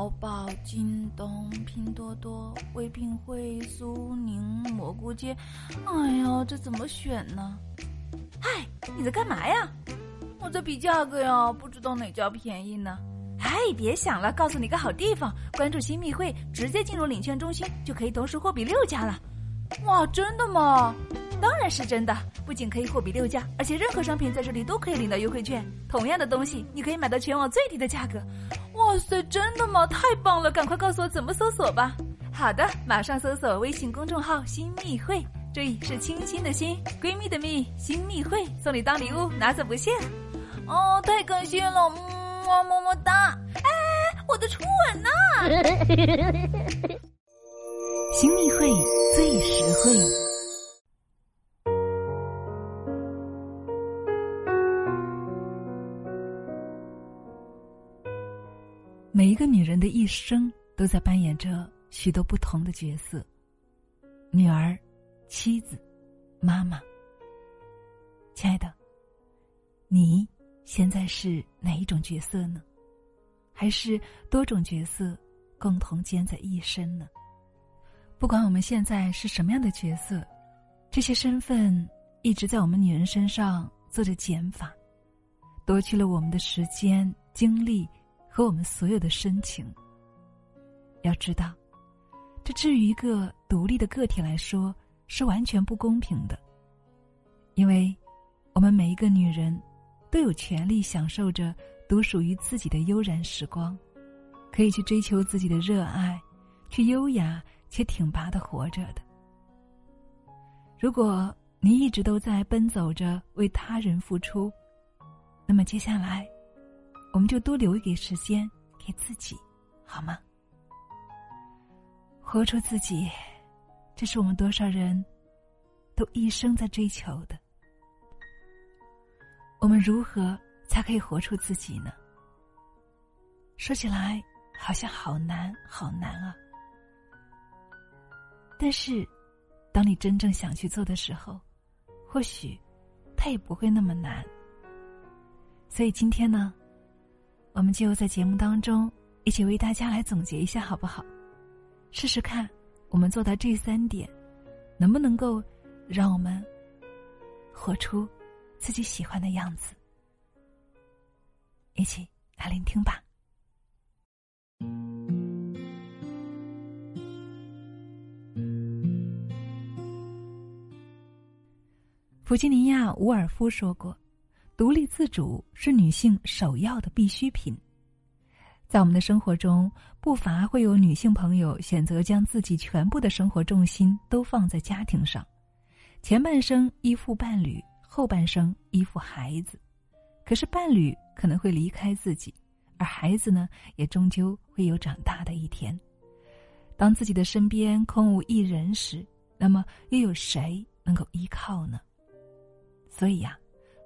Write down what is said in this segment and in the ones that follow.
淘宝、京东、拼多多、唯品会、苏宁、蘑菇街。哎呀，这怎么选呢？嗨，你在干嘛呀？我在比价格呀，不知道哪家便宜呢。哎，别想了，告诉你个好地方，关注新密会，直接进入领券中心就可以同时货比六家了。哇，真的吗？当然是真的，不仅可以货比六家，而且任何商品在这里都可以领到优惠券。同样的东西，你可以买到全网最低的价格。哇塞，真的吗？太棒了！赶快告诉我怎么搜索吧。好的，马上搜索微信公众号“新密会”，注意是亲亲的“新”，闺蜜的“蜜”，新密会送你当礼物，拿走不限。哦，太感谢了，么么么哒！哎，我的初吻呢？新密会最实惠。一个女人的一生都在扮演着许多不同的角色：女儿、妻子、妈妈。亲爱的，你现在是哪一种角色呢？还是多种角色共同兼在一身呢？不管我们现在是什么样的角色，这些身份一直在我们女人身上做着减法，夺去了我们的时间、精力。和我们所有的深情。要知道，这至于一个独立的个体来说是完全不公平的，因为，我们每一个女人，都有权利享受着独属于自己的悠然时光，可以去追求自己的热爱，去优雅且挺拔的活着的。如果你一直都在奔走着为他人付出，那么接下来。我们就多留一点时间给自己，好吗？活出自己，这是我们多少人都一生在追求的。我们如何才可以活出自己呢？说起来好像好难，好难啊！但是，当你真正想去做的时候，或许它也不会那么难。所以今天呢？我们就在节目当中一起为大家来总结一下，好不好？试试看，我们做到这三点，能不能够让我们活出自己喜欢的样子？一起来聆听吧。弗吉尼亚·伍尔夫说过。独立自主是女性首要的必需品。在我们的生活中，不乏会有女性朋友选择将自己全部的生活重心都放在家庭上，前半生依附伴侣，后半生依附孩子。可是伴侣可能会离开自己，而孩子呢，也终究会有长大的一天。当自己的身边空无一人时，那么又有谁能够依靠呢？所以呀。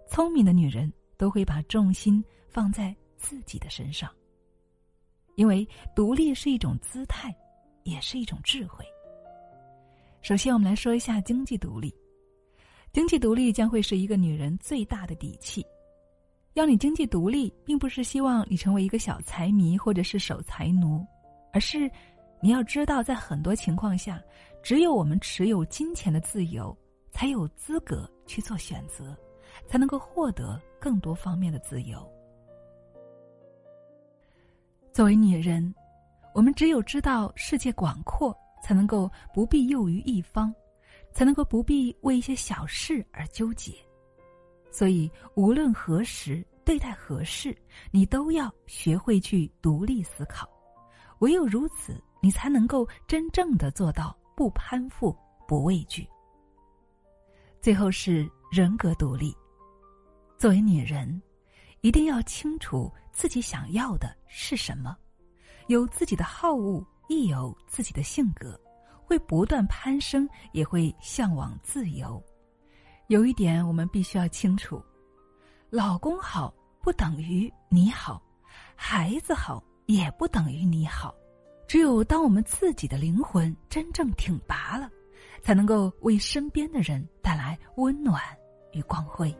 聪明的女人都会把重心放在自己的身上，因为独立是一种姿态，也是一种智慧。首先，我们来说一下经济独立。经济独立将会是一个女人最大的底气。要你经济独立，并不是希望你成为一个小财迷或者是守财奴，而是你要知道，在很多情况下，只有我们持有金钱的自由，才有资格去做选择。才能够获得更多方面的自由。作为女人，我们只有知道世界广阔，才能够不必囿于一方，才能够不必为一些小事而纠结。所以，无论何时对待何事，你都要学会去独立思考。唯有如此，你才能够真正的做到不攀附、不畏惧。最后是人格独立。作为女人，一定要清楚自己想要的是什么，有自己的好恶，亦有自己的性格，会不断攀升，也会向往自由。有一点我们必须要清楚：老公好不等于你好，孩子好也不等于你好。只有当我们自己的灵魂真正挺拔了，才能够为身边的人带来温暖与光辉。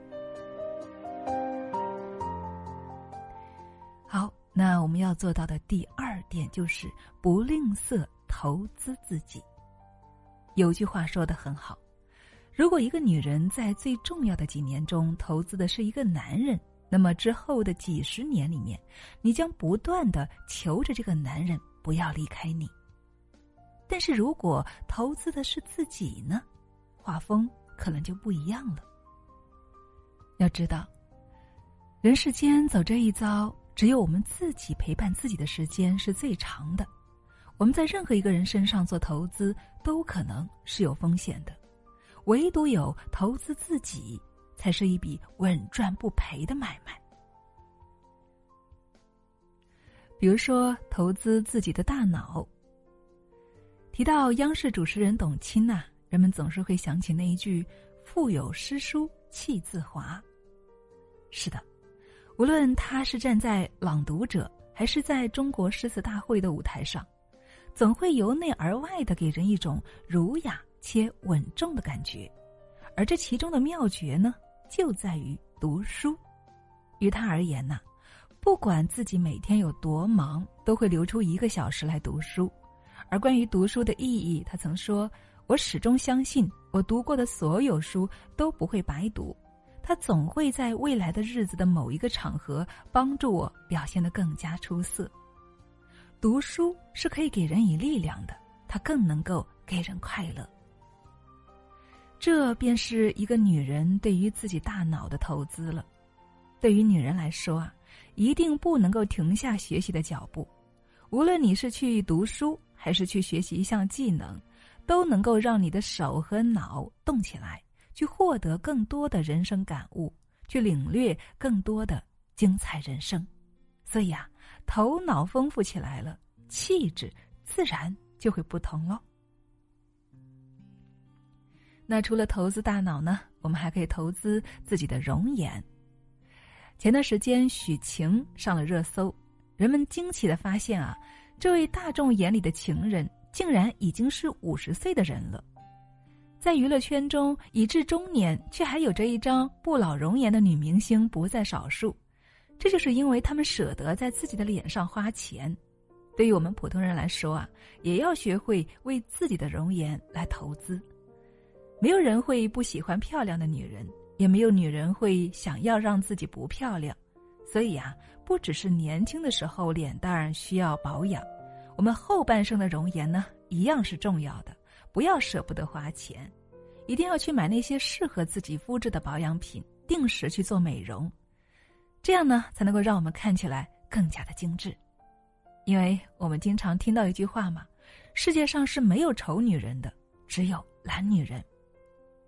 好那我们要做到的第二点就是不吝啬投资自己。有句话说的很好，如果一个女人在最重要的几年中投资的是一个男人，那么之后的几十年里面，你将不断的求着这个男人不要离开你。但是如果投资的是自己呢，画风可能就不一样了。要知道，人世间走这一遭，只有我们自己陪伴自己的时间是最长的。我们在任何一个人身上做投资，都可能是有风险的，唯独有投资自己，才是一笔稳赚不赔的买卖。比如说，投资自己的大脑。提到央视主持人董卿呐，人们总是会想起那一句“腹有诗书气自华”。是的，无论他是站在《朗读者》还是在中国诗词大会的舞台上，总会由内而外的给人一种儒雅且稳重的感觉。而这其中的妙诀呢，就在于读书。于他而言呢，不管自己每天有多忙，都会留出一个小时来读书。而关于读书的意义，他曾说：“我始终相信，我读过的所有书都不会白读，他总会在未来的日子的某一个场合帮助我表现得更加出色。读书是可以给人以力量的，它更能够给人快乐。这便是一个女人对于自己大脑的投资了。对于女人来说啊，一定不能够停下学习的脚步，无论你是去读书。”还是去学习一项技能，都能够让你的手和脑动起来，去获得更多的人生感悟，去领略更多的精彩人生。所以啊，头脑丰富起来了，气质自然就会不同喽。那除了投资大脑呢，我们还可以投资自己的容颜。前段时间许晴上了热搜，人们惊奇的发现啊。这位大众眼里的情人，竟然已经是五十岁的人了，在娱乐圈中已至中年却还有着一张不老容颜的女明星不在少数，这就是因为他们舍得在自己的脸上花钱。对于我们普通人来说啊，也要学会为自己的容颜来投资。没有人会不喜欢漂亮的女人，也没有女人会想要让自己不漂亮。所以啊，不只是年轻的时候脸蛋需要保养，我们后半生的容颜呢，一样是重要的。不要舍不得花钱，一定要去买那些适合自己肤质的保养品，定时去做美容，这样呢，才能够让我们看起来更加的精致。因为我们经常听到一句话嘛，世界上是没有丑女人的，只有懒女人。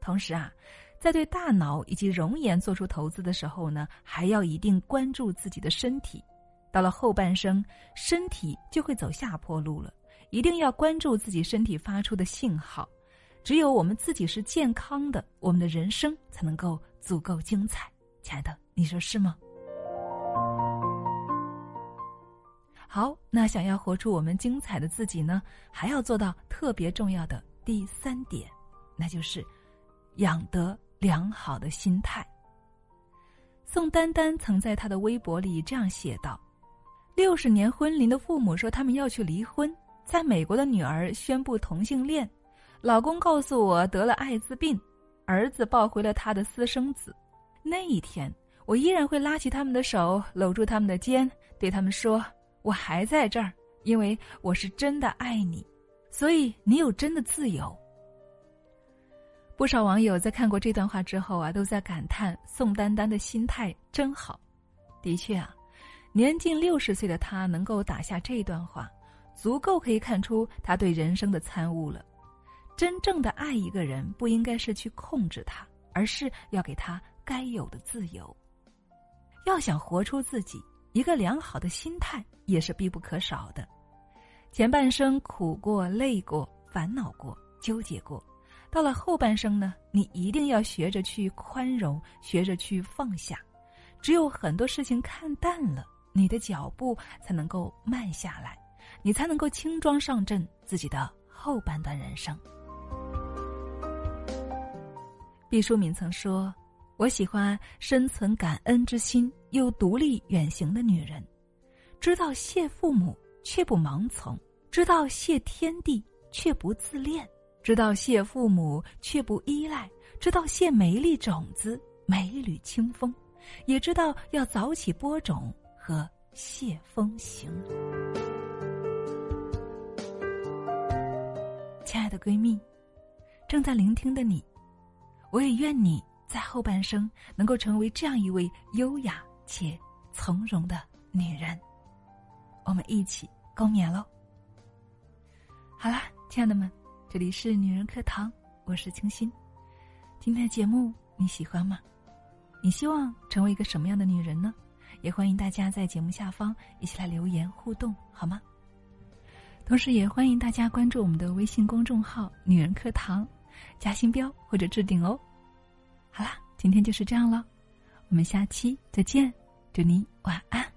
同时啊。在对大脑以及容颜做出投资的时候呢，还要一定关注自己的身体。到了后半生，身体就会走下坡路了，一定要关注自己身体发出的信号。只有我们自己是健康的，我们的人生才能够足够精彩。亲爱的，你说是吗？好，那想要活出我们精彩的自己呢，还要做到特别重要的第三点，那就是养得。良好的心态。宋丹丹曾在她的微博里这样写道：“六十年婚龄的父母说他们要去离婚，在美国的女儿宣布同性恋，老公告诉我得了艾滋病，儿子抱回了他的私生子。那一天，我依然会拉起他们的手，搂住他们的肩，对他们说：我还在这儿，因为我是真的爱你，所以你有真的自由。”不少网友在看过这段话之后啊，都在感叹宋丹丹的心态真好。的确啊，年近六十岁的她能够打下这段话，足够可以看出他对人生的参悟了。真正的爱一个人，不应该是去控制他，而是要给他该有的自由。要想活出自己，一个良好的心态也是必不可少的。前半生苦过、累过、烦恼过、纠结过。到了后半生呢，你一定要学着去宽容，学着去放下。只有很多事情看淡了，你的脚步才能够慢下来，你才能够轻装上阵自己的后半段人生。毕淑敏曾说：“我喜欢深存感恩之心又独立远行的女人，知道谢父母却不盲从；知道谢天地，却不自恋；知道谢父母，却不依赖；知道谢美丽种子，每缕清风；也知道要早起播种和谢风行。亲爱的闺蜜，正在聆听的你，我也愿你在后半生能够成为这样一位优雅且从容的女人。我们一起共勉喽！好啦，亲爱的们，这里是女人课堂，我是清新。今天的节目你喜欢吗？你希望成为一个什么样的女人呢？也欢迎大家在节目下方一起来留言互动，好吗？同时，也欢迎大家关注我们的微信公众号“女人课堂”，加星标或者置顶哦。好啦，今天就是这样了，我们下期再见，祝你晚安。